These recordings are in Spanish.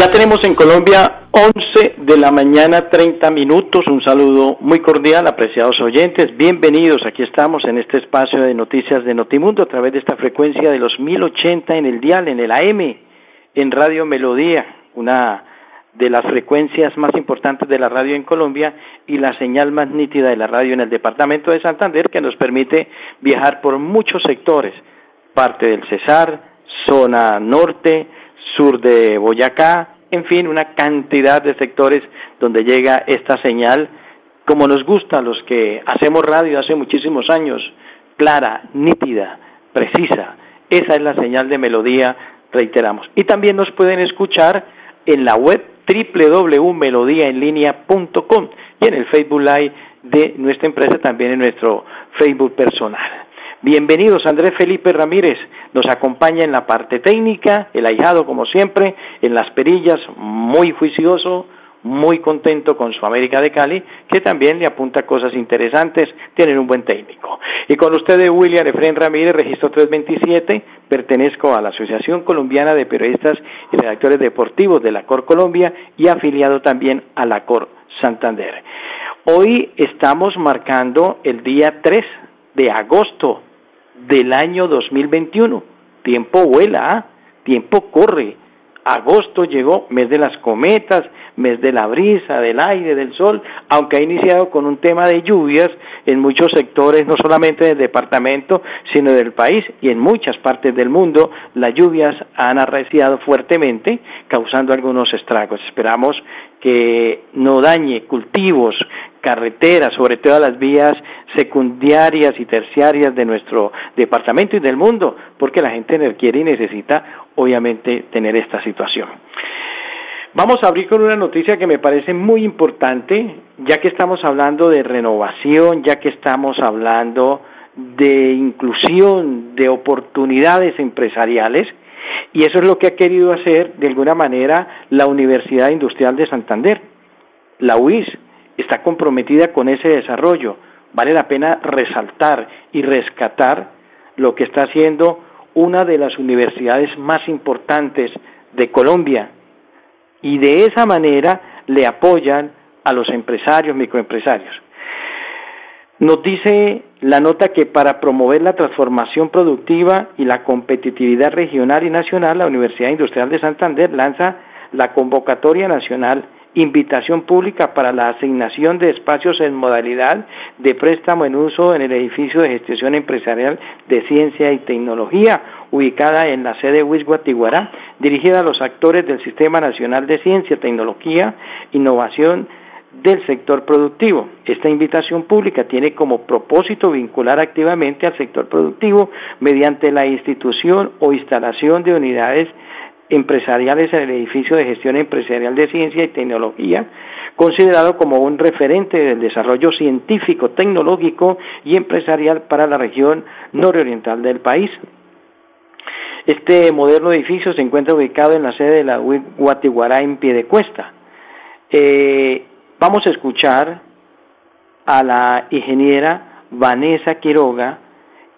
Ya tenemos en Colombia 11 de la mañana 30 minutos. Un saludo muy cordial, apreciados oyentes. Bienvenidos. Aquí estamos en este espacio de noticias de Notimundo a través de esta frecuencia de los 1080 en el dial, en el AM, en Radio Melodía, una de las frecuencias más importantes de la radio en Colombia y la señal más nítida de la radio en el departamento de Santander que nos permite viajar por muchos sectores, parte del Cesar, zona norte, sur de Boyacá, en fin, una cantidad de sectores donde llega esta señal, como nos gusta a los que hacemos radio hace muchísimos años, clara, nítida, precisa. Esa es la señal de melodía, reiteramos. Y también nos pueden escuchar en la web www.melodiaenlinea.com y en el Facebook Live de nuestra empresa, también en nuestro Facebook personal. Bienvenidos, Andrés Felipe Ramírez. Nos acompaña en la parte técnica, el ahijado, como siempre, en las perillas, muy juicioso, muy contento con su América de Cali, que también le apunta cosas interesantes, tienen un buen técnico. Y con ustedes, William Efren Ramírez, registro 327, pertenezco a la Asociación Colombiana de Periodistas y Redactores Deportivos de la COR Colombia y afiliado también a la COR Santander. Hoy estamos marcando el día 3 de agosto del año 2021. Tiempo vuela, ¿ah? tiempo corre. Agosto llegó, mes de las cometas, mes de la brisa, del aire, del sol, aunque ha iniciado con un tema de lluvias en muchos sectores, no solamente del departamento, sino del país y en muchas partes del mundo, las lluvias han arreciado fuertemente, causando algunos estragos. Esperamos que no dañe cultivos, carreteras, sobre todas las vías secundarias y terciarias de nuestro departamento y del mundo, porque la gente quiere y necesita, obviamente, tener esta situación. Vamos a abrir con una noticia que me parece muy importante, ya que estamos hablando de renovación, ya que estamos hablando de inclusión, de oportunidades empresariales, y eso es lo que ha querido hacer de alguna manera la Universidad Industrial de Santander. La UIS está comprometida con ese desarrollo. Vale la pena resaltar y rescatar lo que está haciendo una de las universidades más importantes de Colombia. Y de esa manera le apoyan a los empresarios, microempresarios. Nos dice la nota que para promover la transformación productiva y la competitividad regional y nacional, la Universidad Industrial de Santander lanza la convocatoria nacional invitación pública para la asignación de espacios en modalidad de préstamo en uso en el edificio de gestión empresarial de ciencia y tecnología ubicada en la sede WIS Guatiguará, dirigida a los actores del Sistema Nacional de Ciencia, Tecnología, Innovación del sector productivo. Esta invitación pública tiene como propósito vincular activamente al sector productivo mediante la institución o instalación de unidades empresariales en el edificio de gestión empresarial de ciencia y tecnología, considerado como un referente del desarrollo científico, tecnológico y empresarial para la región nororiental del país. Este moderno edificio se encuentra ubicado en la sede de la Guatiguará en Piedecuesta. Eh, Vamos a escuchar a la ingeniera Vanessa Quiroga,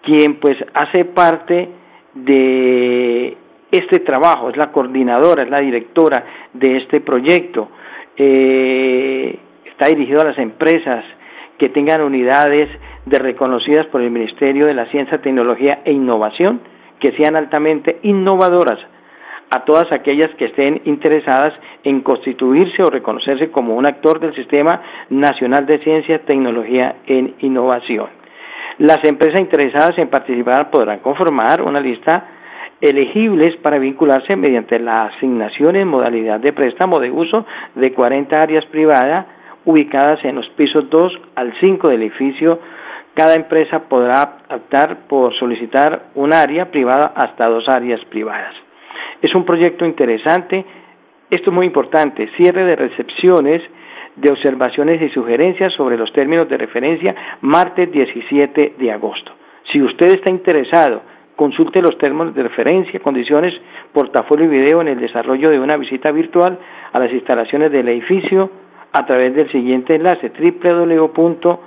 quien pues hace parte de este trabajo, es la coordinadora, es la directora de este proyecto. Eh, está dirigido a las empresas que tengan unidades de reconocidas por el Ministerio de la Ciencia, Tecnología e Innovación, que sean altamente innovadoras a todas aquellas que estén interesadas en constituirse o reconocerse como un actor del Sistema Nacional de Ciencia, Tecnología e Innovación. Las empresas interesadas en participar podrán conformar una lista elegibles para vincularse mediante la asignación en modalidad de préstamo de uso de 40 áreas privadas ubicadas en los pisos 2 al 5 del edificio cada empresa podrá optar por solicitar un área privada hasta dos áreas privadas. Es un proyecto interesante. Esto es muy importante. Cierre de recepciones de observaciones y sugerencias sobre los términos de referencia martes 17 de agosto. Si usted está interesado, consulte los términos de referencia, condiciones, portafolio y video en el desarrollo de una visita virtual a las instalaciones del edificio a través del siguiente enlace www.wis.edu.com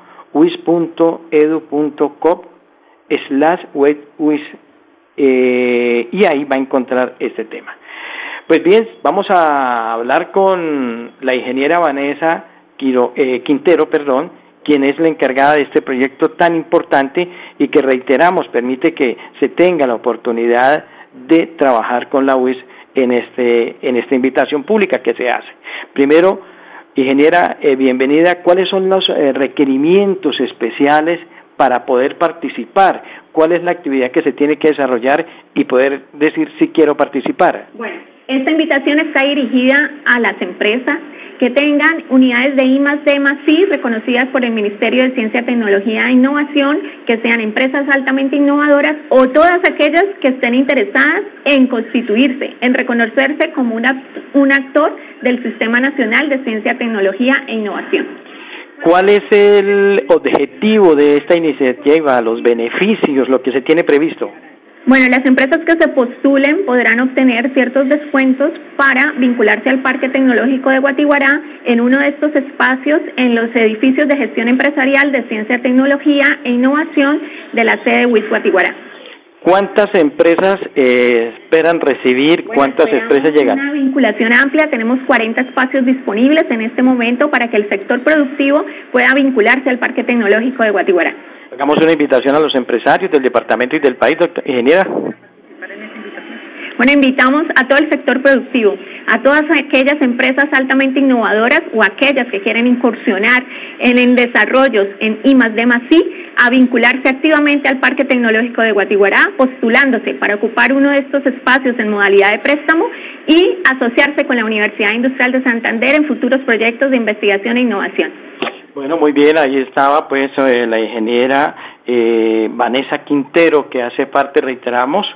slash eh, y ahí va a encontrar este tema. Pues bien, vamos a hablar con la ingeniera Vanessa eh, Quintero, perdón, quien es la encargada de este proyecto tan importante y que reiteramos permite que se tenga la oportunidad de trabajar con la UIS en este en esta invitación pública que se hace. Primero, ingeniera, eh, bienvenida. ¿Cuáles son los eh, requerimientos especiales para poder participar? ¿Cuál es la actividad que se tiene que desarrollar y poder decir si quiero participar? Bueno esta invitación está dirigida a las empresas que tengan unidades de I D I reconocidas por el Ministerio de Ciencia, Tecnología e Innovación, que sean empresas altamente innovadoras o todas aquellas que estén interesadas en constituirse, en reconocerse como un actor del Sistema Nacional de Ciencia, Tecnología e Innovación. ¿Cuál es el objetivo de esta iniciativa, los beneficios, lo que se tiene previsto? Bueno, las empresas que se postulen podrán obtener ciertos descuentos para vincularse al Parque Tecnológico de Guatiguará en uno de estos espacios en los edificios de gestión empresarial de ciencia, tecnología e innovación de la sede de WIS Guatiguará. ¿Cuántas empresas eh, esperan recibir? ¿Cuántas empresas llegan? Una vinculación amplia, tenemos 40 espacios disponibles en este momento para que el sector productivo pueda vincularse al Parque Tecnológico de Guatiguará. Hagamos una invitación a los empresarios del departamento y del país, doctor, ingeniera. Bueno, invitamos a todo el sector productivo, a todas aquellas empresas altamente innovadoras o aquellas que quieren incursionar en, en desarrollos en I más D a vincularse activamente al Parque Tecnológico de Guatiguará, postulándose para ocupar uno de estos espacios en modalidad de préstamo y asociarse con la Universidad Industrial de Santander en futuros proyectos de investigación e innovación. Bueno, muy bien, ahí estaba pues eh, la ingeniera eh, Vanessa Quintero, que hace parte, reiteramos,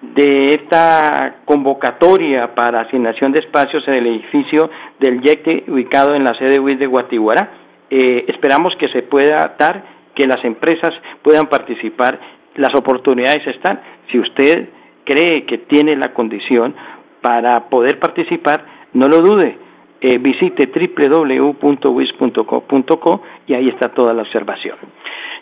de esta convocatoria para asignación de espacios en el edificio del YECTE ubicado en la sede WIS de Guatiguara. Eh, esperamos que se pueda dar, que las empresas puedan participar, las oportunidades están. Si usted cree que tiene la condición para poder participar, no lo dude, eh, visite www.wis.co.co y ahí está toda la observación.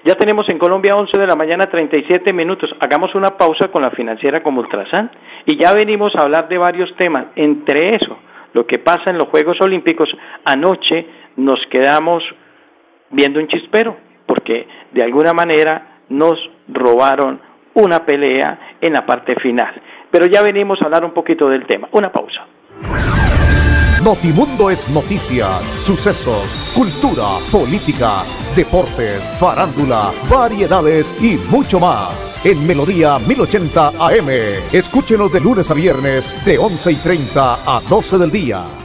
Ya tenemos en Colombia 11 de la mañana 37 minutos. Hagamos una pausa con la financiera como Ultrasan y ya venimos a hablar de varios temas. Entre eso, lo que pasa en los Juegos Olímpicos, anoche nos quedamos viendo un chispero porque de alguna manera nos robaron una pelea en la parte final. Pero ya venimos a hablar un poquito del tema. Una pausa. Notimundo es noticias, sucesos, cultura, política, deportes, farándula, variedades y mucho más. En Melodía 1080 AM. Escúchenos de lunes a viernes de 11 y 30 a 12 del día.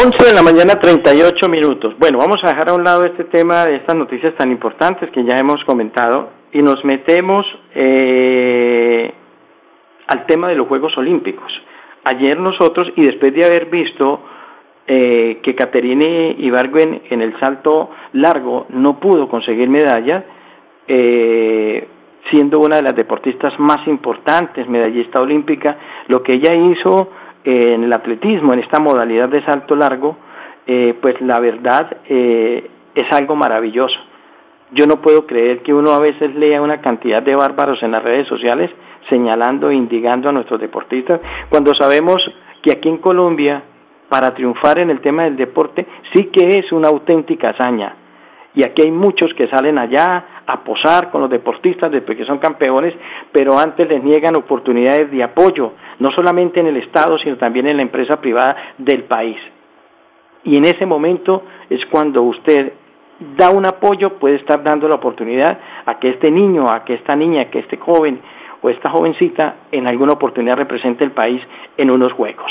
11 de la mañana 38 minutos. Bueno, vamos a dejar a un lado este tema de estas noticias tan importantes que ya hemos comentado y nos metemos eh, al tema de los Juegos Olímpicos. Ayer nosotros, y después de haber visto eh, que Caterine Ibargüen en el salto largo no pudo conseguir medalla, eh, siendo una de las deportistas más importantes, medallista olímpica, lo que ella hizo en el atletismo, en esta modalidad de salto largo, eh, pues la verdad eh, es algo maravilloso. Yo no puedo creer que uno a veces lea una cantidad de bárbaros en las redes sociales señalando e indicando a nuestros deportistas, cuando sabemos que aquí en Colombia, para triunfar en el tema del deporte, sí que es una auténtica hazaña. Y aquí hay muchos que salen allá a posar con los deportistas después que son campeones, pero antes les niegan oportunidades de apoyo, no solamente en el Estado, sino también en la empresa privada del país. Y en ese momento es cuando usted da un apoyo, puede estar dando la oportunidad a que este niño, a que esta niña, a que este joven o esta jovencita en alguna oportunidad represente el país en unos juegos.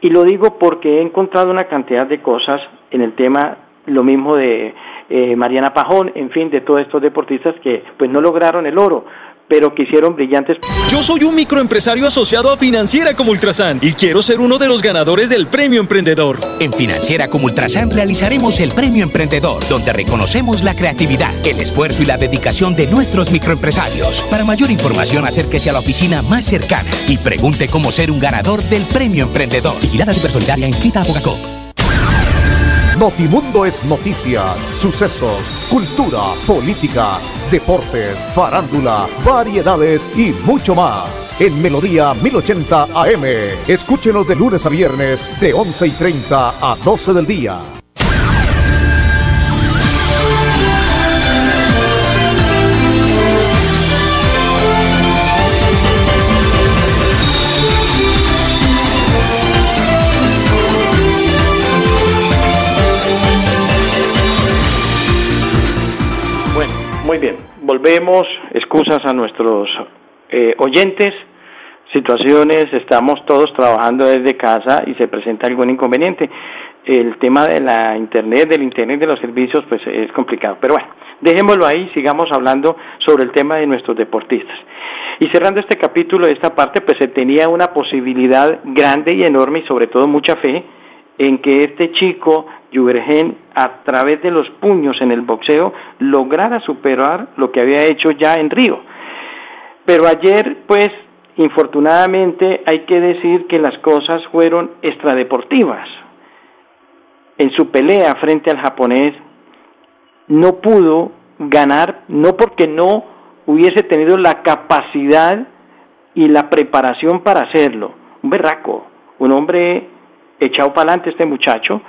Y lo digo porque he encontrado una cantidad de cosas en el tema, lo mismo de eh, Mariana Pajón, en fin, de todos estos deportistas que pues no lograron el oro, pero que hicieron brillantes. Yo soy un microempresario asociado a Financiera como Ultrasan y quiero ser uno de los ganadores del Premio Emprendedor. En Financiera como Ultrasan realizaremos el Premio Emprendedor, donde reconocemos la creatividad, el esfuerzo y la dedicación de nuestros microempresarios. Para mayor información, acérquese a la oficina más cercana y pregunte cómo ser un ganador del Premio Emprendedor. Vigilada Supersolidaria inscrita a Bogacop. Notimundo es noticias, sucesos, cultura, política, deportes, farándula, variedades y mucho más. En Melodía 1080 AM. Escúchenos de lunes a viernes de 11 y 30 a 12 del día. Muy bien, volvemos, excusas a nuestros eh, oyentes, situaciones, estamos todos trabajando desde casa y se presenta algún inconveniente. El tema de la Internet, del Internet de los servicios, pues es complicado. Pero bueno, dejémoslo ahí, sigamos hablando sobre el tema de nuestros deportistas. Y cerrando este capítulo, esta parte, pues se tenía una posibilidad grande y enorme y sobre todo mucha fe en que este chico, Juvergen, a través de los puños en el boxeo, lograra superar lo que había hecho ya en Río. Pero ayer, pues, infortunadamente hay que decir que las cosas fueron extradeportivas. En su pelea frente al japonés, no pudo ganar, no porque no hubiese tenido la capacidad y la preparación para hacerlo. Un berraco, un hombre echado para adelante este muchacho,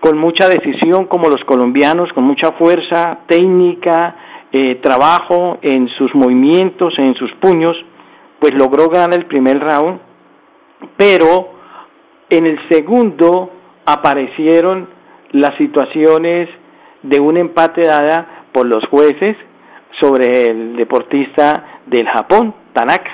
con mucha decisión como los colombianos, con mucha fuerza técnica, eh, trabajo en sus movimientos, en sus puños, pues logró ganar el primer round, pero en el segundo aparecieron las situaciones de un empate dada por los jueces sobre el deportista del Japón, Tanaka.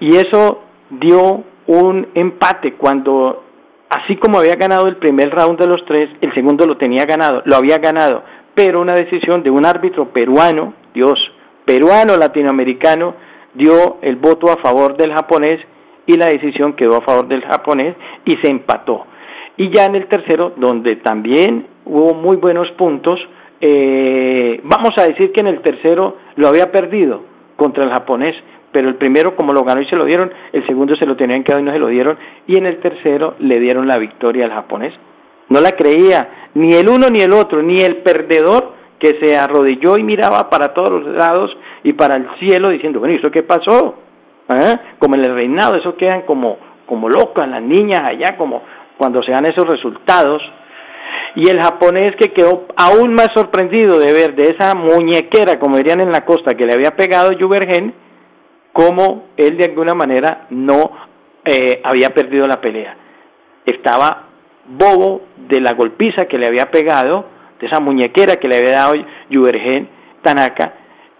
Y eso dio un empate cuando así como había ganado el primer round de los tres, el segundo lo tenía ganado, lo había ganado, pero una decisión de un árbitro peruano, Dios, peruano latinoamericano, dio el voto a favor del japonés y la decisión quedó a favor del japonés y se empató. Y ya en el tercero, donde también hubo muy buenos puntos, eh, vamos a decir que en el tercero lo había perdido contra el japonés, pero el primero como lo ganó y se lo dieron, el segundo se lo tenían que dar y no se lo dieron, y en el tercero le dieron la victoria al japonés. No la creía ni el uno ni el otro, ni el perdedor que se arrodilló y miraba para todos los lados y para el cielo diciendo, bueno, ¿y eso qué pasó? ¿Eh? Como en el reinado, eso quedan como, como locas las niñas allá, como cuando se dan esos resultados. Y el japonés que quedó aún más sorprendido de ver de esa muñequera, como dirían en la costa, que le había pegado Juvergen, cómo él de alguna manera no eh, había perdido la pelea. Estaba bobo de la golpiza que le había pegado, de esa muñequera que le había dado Yubergen Tanaka,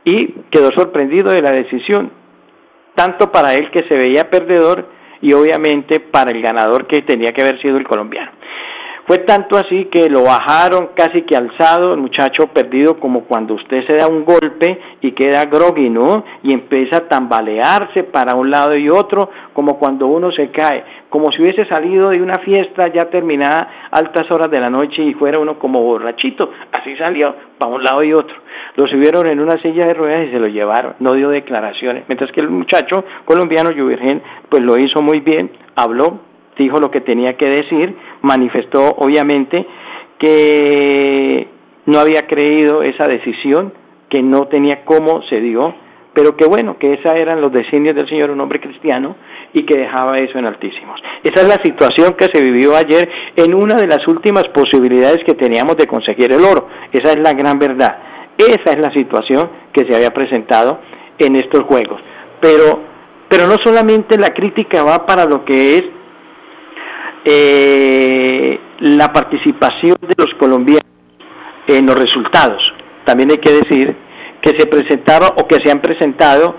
y quedó sorprendido de la decisión, tanto para él que se veía perdedor y obviamente para el ganador que tenía que haber sido el colombiano. Fue tanto así que lo bajaron casi que alzado, el muchacho perdido como cuando usted se da un golpe y queda groggy, ¿no? Y empieza a tambalearse para un lado y otro, como cuando uno se cae, como si hubiese salido de una fiesta ya terminada altas horas de la noche y fuera uno como borrachito, así salió para un lado y otro. Lo subieron en una silla de ruedas y se lo llevaron, no dio declaraciones, mientras que el muchacho colombiano, Juvirgen, pues lo hizo muy bien, habló, dijo lo que tenía que decir, manifestó obviamente que no había creído esa decisión, que no tenía cómo se dio, pero que bueno, que esos eran los designios del Señor, un hombre cristiano, y que dejaba eso en altísimos. Esa es la situación que se vivió ayer en una de las últimas posibilidades que teníamos de conseguir el oro. Esa es la gran verdad. Esa es la situación que se había presentado en estos juegos. Pero, pero no solamente la crítica va para lo que es eh, la participación de los colombianos en los resultados. También hay que decir que se presentaron o que se han presentado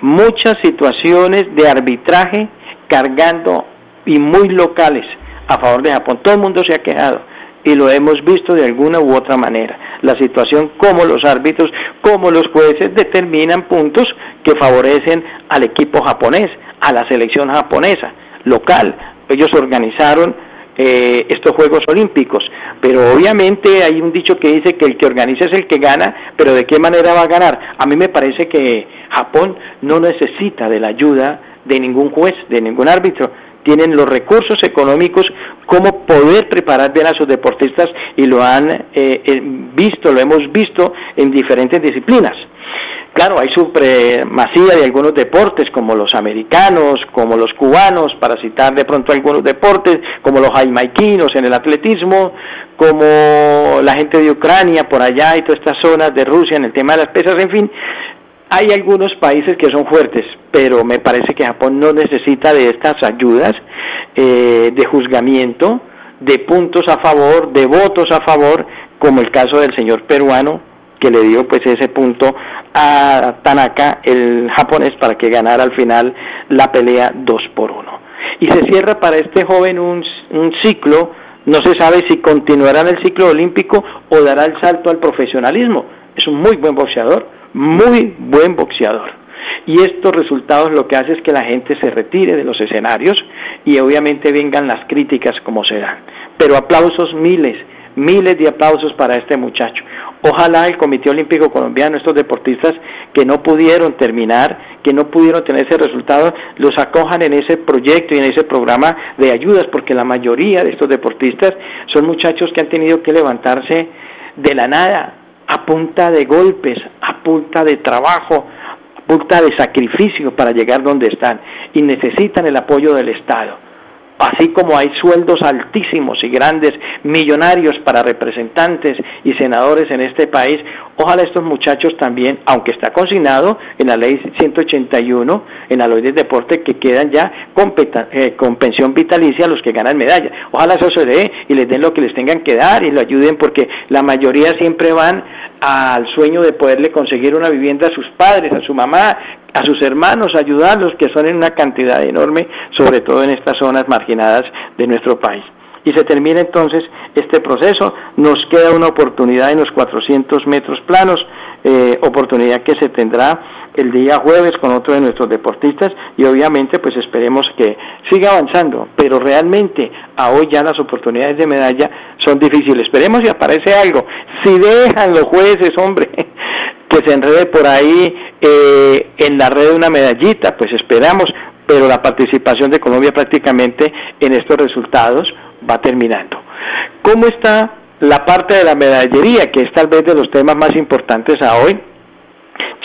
muchas situaciones de arbitraje cargando y muy locales a favor de Japón. Todo el mundo se ha quejado y lo hemos visto de alguna u otra manera. La situación como los árbitros, como los jueces determinan puntos que favorecen al equipo japonés, a la selección japonesa, local. Ellos organizaron eh, estos Juegos Olímpicos. Pero obviamente hay un dicho que dice que el que organiza es el que gana, pero ¿de qué manera va a ganar? A mí me parece que Japón no necesita de la ayuda de ningún juez, de ningún árbitro. Tienen los recursos económicos como poder preparar bien a sus deportistas y lo han eh, eh, visto, lo hemos visto en diferentes disciplinas. Claro, hay supremacía de algunos deportes, como los americanos, como los cubanos, para citar de pronto algunos deportes, como los jamaiquinos en el atletismo, como la gente de Ucrania por allá y todas estas zonas de Rusia en el tema de las pesas, en fin, hay algunos países que son fuertes, pero me parece que Japón no necesita de estas ayudas eh, de juzgamiento, de puntos a favor, de votos a favor, como el caso del señor peruano que le dio pues ese punto a Tanaka, el japonés, para que ganara al final la pelea 2 por 1. Y se cierra para este joven un, un ciclo, no se sabe si continuará en el ciclo olímpico o dará el salto al profesionalismo. Es un muy buen boxeador, muy buen boxeador. Y estos resultados lo que hace es que la gente se retire de los escenarios y obviamente vengan las críticas como se dan. Pero aplausos miles, miles de aplausos para este muchacho. Ojalá el Comité Olímpico Colombiano, estos deportistas que no pudieron terminar, que no pudieron tener ese resultado, los acojan en ese proyecto y en ese programa de ayudas, porque la mayoría de estos deportistas son muchachos que han tenido que levantarse de la nada, a punta de golpes, a punta de trabajo, a punta de sacrificio para llegar donde están y necesitan el apoyo del Estado así como hay sueldos altísimos y grandes, millonarios para representantes y senadores en este país, ojalá estos muchachos también, aunque está consignado en la ley 181, en la ley del deporte, que quedan ya con, eh, pensión vitalicia los que ganan medalla. Ojalá eso se dé y les den lo que les tengan que dar y lo ayuden porque la mayoría siempre van al sueño de poderle conseguir una vivienda a sus padres, a su mamá, a sus hermanos, ayudarlos, que son en una cantidad enorme, sobre todo en estas zonas marginadas de nuestro país. Y se termina entonces este proceso, nos queda una oportunidad en los 400 metros planos, eh, oportunidad que se tendrá el día jueves con otro de nuestros deportistas y obviamente pues esperemos que siga avanzando, pero realmente a hoy ya las oportunidades de medalla son difíciles. Esperemos si aparece algo. Si dejan los jueces, hombre, pues se enrede por ahí eh, en la red una medallita, pues esperamos, pero la participación de Colombia prácticamente en estos resultados va terminando. ¿Cómo está la parte de la medallería, que es tal vez de los temas más importantes a hoy?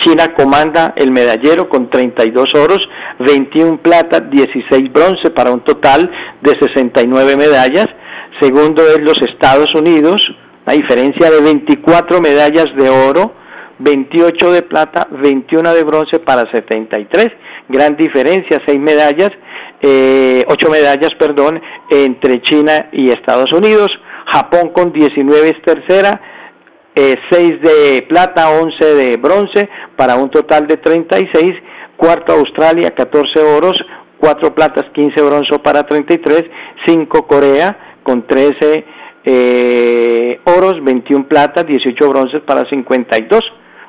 China comanda el medallero con 32 oros, 21 plata, 16 bronce para un total de 69 medallas. Segundo es los Estados Unidos, a diferencia de 24 medallas de oro, 28 de plata, 21 de bronce para 73. Gran diferencia, 6 medallas, eh, 8 medallas, perdón, entre China y Estados Unidos. Japón con 19 es tercera, eh, 6 de plata, 11 de bronce, para un total de 36. Cuarto Australia, 14 oros, 4 platas, 15 bronce para 33. 5 Corea con 13 eh, oros, 21 platas, 18 bronces para 52.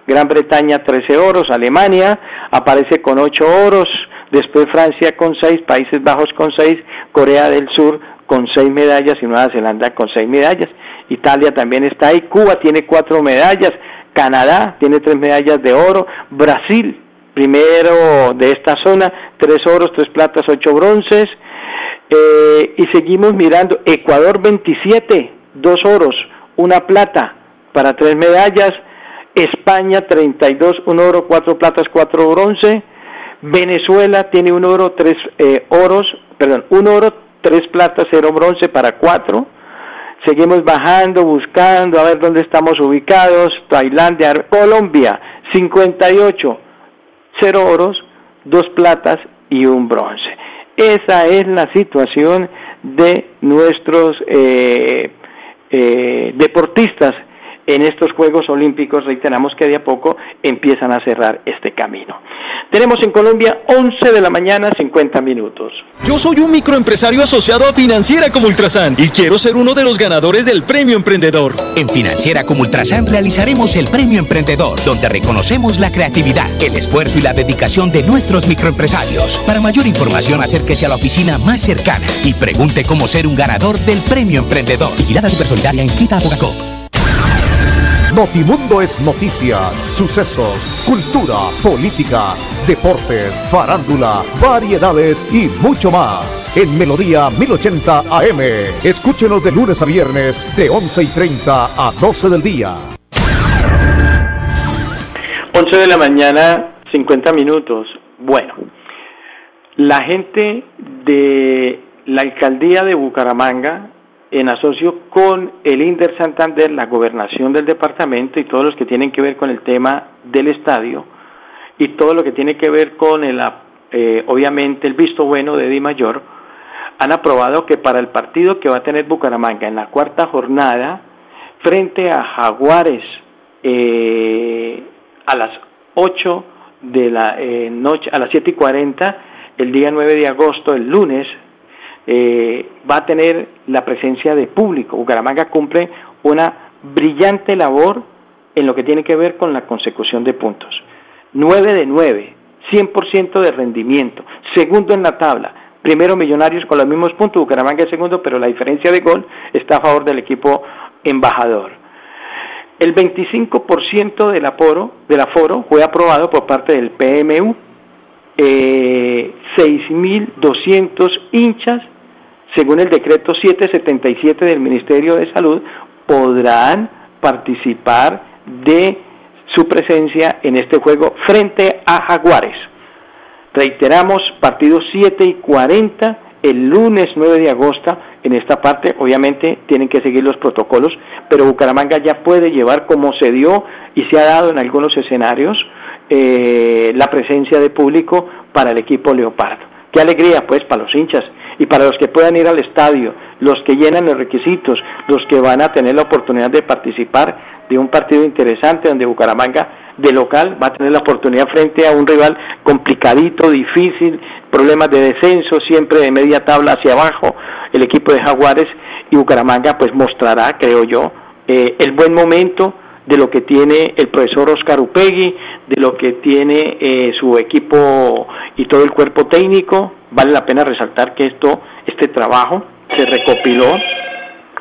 Gran Bretaña 13 oros, Alemania aparece con 8 oros, después Francia con 6, Países Bajos con 6, Corea del Sur con 6 medallas y Nueva Zelanda con 6 medallas. Italia también está ahí, Cuba tiene 4 medallas, Canadá tiene 3 medallas de oro, Brasil primero de esta zona, 3 oros, 3 platas, 8 bronces, eh, y seguimos mirando, Ecuador 27, 2 oros, 1 plata para 3 medallas, España 32, un oro, cuatro platas, cuatro bronce, Venezuela tiene un oro, tres eh, oros, perdón, un oro, tres platas, cero bronce para cuatro. Seguimos bajando, buscando a ver dónde estamos ubicados. Tailandia, Colombia, 58, cero oros, dos platas y un bronce. Esa es la situación de nuestros eh, eh, deportistas en estos Juegos Olímpicos, reiteramos que de a poco empiezan a cerrar este camino. Tenemos en Colombia 11 de la mañana 50 minutos. Yo soy un microempresario asociado a Financiera como Ultrasan y quiero ser uno de los ganadores del Premio Emprendedor. En Financiera como Ultrasan realizaremos el Premio Emprendedor, donde reconocemos la creatividad, el esfuerzo y la dedicación de nuestros microempresarios. Para mayor información, acérquese a la oficina más cercana y pregunte cómo ser un ganador del Premio Emprendedor. Vigilada Supersolidaria inscrita a. Notimundo es noticias, sucesos, cultura, política, deportes, farándula, variedades y mucho más. En Melodía 1080 AM. Escúchenos de lunes a viernes de 11 y 30 a 12 del día. 11 de la mañana, 50 minutos. Bueno, la gente de la alcaldía de Bucaramanga en asocio con el Inder Santander, la gobernación del departamento y todos los que tienen que ver con el tema del estadio y todo lo que tiene que ver con el, eh, obviamente el visto bueno de Di Mayor, han aprobado que para el partido que va a tener Bucaramanga en la cuarta jornada frente a Jaguares eh, a las 8 de la eh, noche, a las 7 y 40, el día 9 de agosto, el lunes, eh, va a tener la presencia de público. Bucaramanga cumple una brillante labor en lo que tiene que ver con la consecución de puntos. 9 de 9, 100% de rendimiento, segundo en la tabla, primero Millonarios con los mismos puntos, Bucaramanga es segundo, pero la diferencia de gol está a favor del equipo embajador. El 25% del aforo, del aforo fue aprobado por parte del PMU, eh, 6.200 hinchas según el decreto 777 del Ministerio de Salud, podrán participar de su presencia en este juego frente a Jaguares. Reiteramos, partidos 7 y 40 el lunes 9 de agosto en esta parte, obviamente tienen que seguir los protocolos, pero Bucaramanga ya puede llevar como se dio y se ha dado en algunos escenarios eh, la presencia de público para el equipo Leopardo. Qué alegría pues para los hinchas y para los que puedan ir al estadio, los que llenan los requisitos, los que van a tener la oportunidad de participar de un partido interesante donde Bucaramanga de local va a tener la oportunidad frente a un rival complicadito, difícil, problemas de descenso, siempre de media tabla hacia abajo, el equipo de Jaguares y Bucaramanga pues mostrará, creo yo, eh, el buen momento de lo que tiene el profesor Oscar Upegui, de lo que tiene eh, su equipo y todo el cuerpo técnico. Vale la pena resaltar que esto, este trabajo se recopiló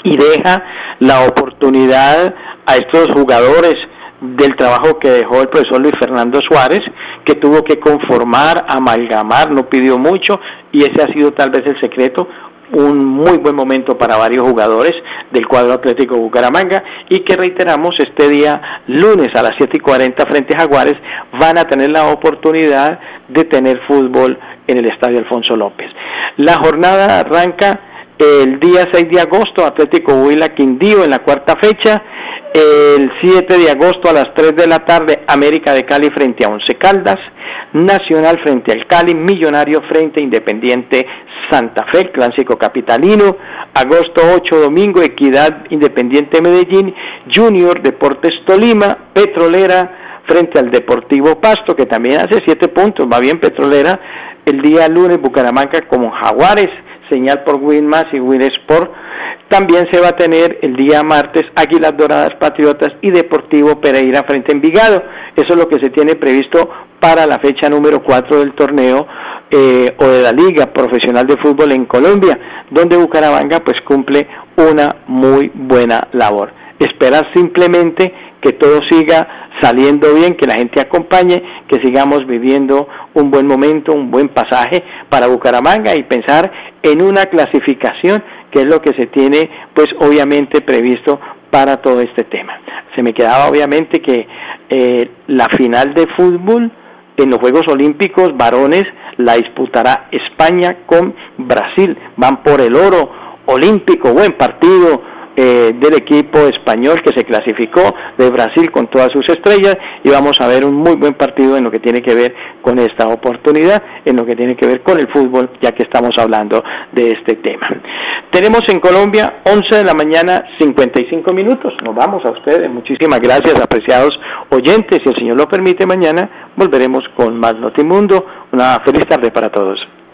y deja la oportunidad a estos jugadores del trabajo que dejó el profesor Luis Fernando Suárez, que tuvo que conformar, amalgamar, no pidió mucho y ese ha sido tal vez el secreto un muy buen momento para varios jugadores del cuadro Atlético Bucaramanga y que reiteramos este día lunes a las 7 y 40 frente a Jaguares van a tener la oportunidad de tener fútbol en el Estadio Alfonso López. La jornada arranca el día 6 de agosto, Atlético Huila Quindío en la cuarta fecha, el 7 de agosto a las 3 de la tarde, América de Cali frente a Once Caldas, Nacional frente al Cali, Millonario frente a Independiente Santa Fe, clásico capitalino, agosto 8 domingo, Equidad Independiente Medellín, Junior Deportes Tolima, Petrolera frente al Deportivo Pasto, que también hace 7 puntos, va bien Petrolera, el día lunes Bucaramanga como Jaguares, señal por Winmas y Winsport. También se va a tener el día martes Águilas Doradas Patriotas y Deportivo Pereira frente a Envigado. Eso es lo que se tiene previsto para la fecha número 4 del torneo eh, o de la Liga Profesional de Fútbol en Colombia, donde Bucaramanga pues cumple una muy buena labor. Esperar simplemente que todo siga saliendo bien, que la gente acompañe, que sigamos viviendo un buen momento, un buen pasaje para Bucaramanga y pensar en una clasificación que es lo que se tiene pues obviamente previsto para todo este tema. Se me quedaba obviamente que eh, la final de fútbol en los Juegos Olímpicos varones la disputará España con Brasil. Van por el oro olímpico, buen partido eh, del equipo español que se clasificó de Brasil con todas sus estrellas y vamos a ver un muy buen partido en lo que tiene que ver con esta oportunidad, en lo que tiene que ver con el fútbol, ya que estamos hablando de este tema. Tenemos en Colombia 11 de la mañana 55 minutos. Nos vamos a ustedes. Muchísimas gracias, apreciados oyentes. Si el Señor lo permite, mañana volveremos con más Notimundo. Una feliz tarde para todos.